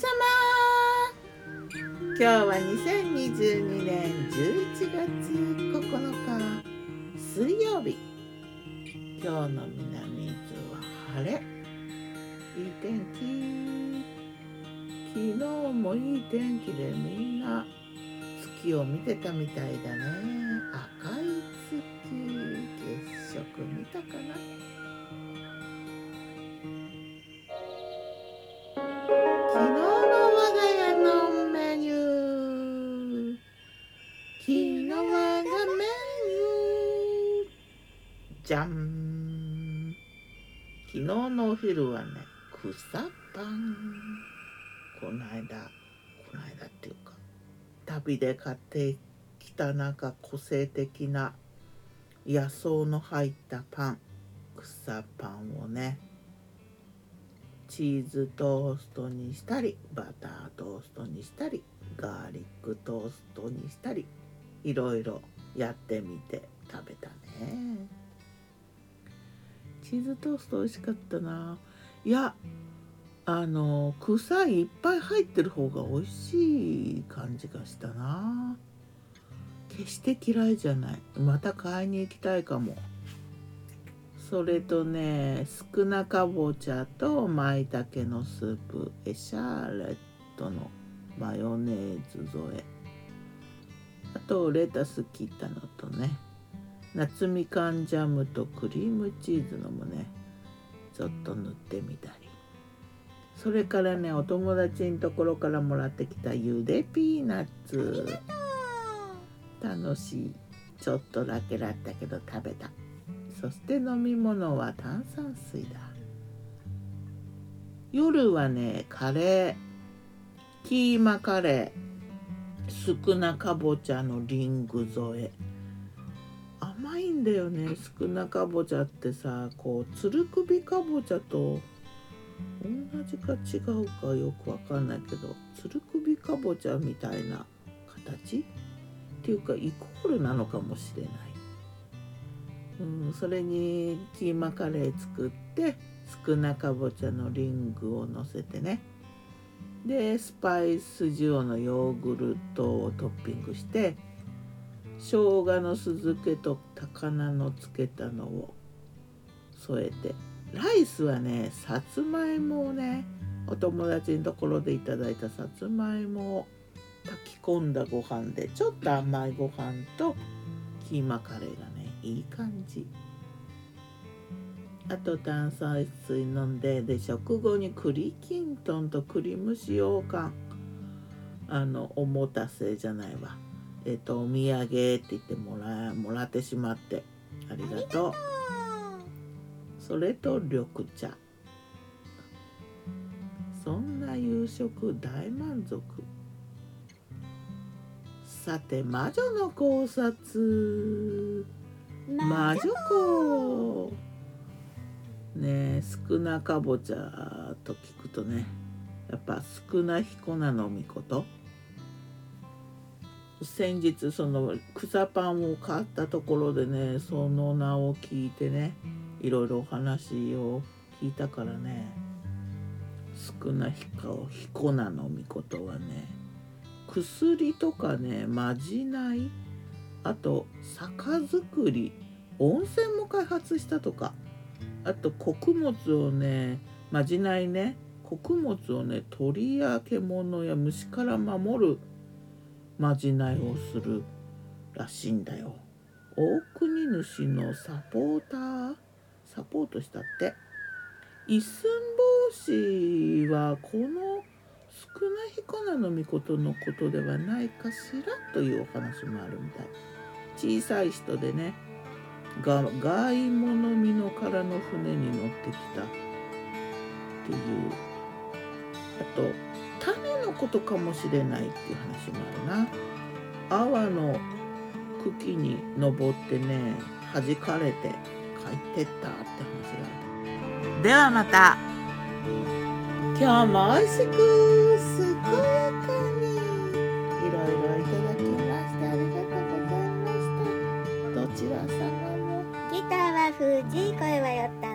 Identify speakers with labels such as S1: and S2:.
S1: 様。今日は2022年11月9日水曜日。今日の南伊豆は晴れ。いい天気。昨日もいい天気でみんな月を見てたみたいだね。赤い月。月食見たかな。昨日我がメニューじゃん。昨日のお昼はね草パン。この間この間っていうか旅で買ってきたなんか個性的な野草の入ったパン。草パンをねチーズトーストにしたりバタートーストにしたりガーリックトーストにしたり。いろいろやってみて食べたね。チーズトースト美味しかったな。いやあの草いっぱい入ってる方が美味しい感じがしたな。決して嫌いじゃない。また買いに行きたいかも。それとね少なかぼちゃと舞茸のスープエシャーレットのマヨネーズ添え。あとレタス切ったのとね夏みかんジャムとクリームチーズのもねちょっと塗ってみたり。それからねお友達のところからもらってきたゆでピーナッツ。楽しい。ちょっとだけだったけど食べた。そして飲み物は炭酸水だ。夜はねカレー。キーマカレー。少なかぼちゃのリング添え。甘いんだよね。少なかぼちゃってさこうつる首かぼちゃと同じか違うかよくわかんないけどつる首かぼちゃみたいな形？っていうかイコールなのかもしれない。うん、それにキーマカレー作って少なかぼちゃのリングをのせてね。でスパイス塩のヨーグルトをトッピングして生姜の酢漬けと高菜の漬けたのを添えてライスはねさつまいもをねお友達のところでいただいたさつまいもを炊き込んだご飯でちょっと甘いご飯とキーマカレーがねいい感じ。あと炭酸水飲んでで食後に栗きんとんと栗蒸し羊羹あのおもたせじゃないわ。えっ、とお土産って言ってもらもらってしまってありがとう。それと緑茶。そんな夕食大満足。さて魔女の考察。魔女子少なかぼちゃと聞くとねやっぱ少な彦なのみこと。先日その草パンを買ったところでねその名を聞いてねいろいろお話を聞いたからね少な彦彦なのみことはね薬とかねまじない。あと酒造り。温泉も開発したとか。あと穀物をねまじないね。穀物をね鳥や獣や虫から守るまじないをするらしいんだよ。大国主のサポーター？サポートしたって？一寸法師はこの少な彦名のことのことではないかしらというお話もあるみたい。小さい人でねが外物見のからの船に乗ってきたっていう。あと種のことかもしれないっていう話もあるな。阿波の茎に登ってね弾かれて帰ってったって話がある。ではまた。今日も美味しく健やかに。いろいろいただきしたどちら様も
S2: ギターは藤井声はよった。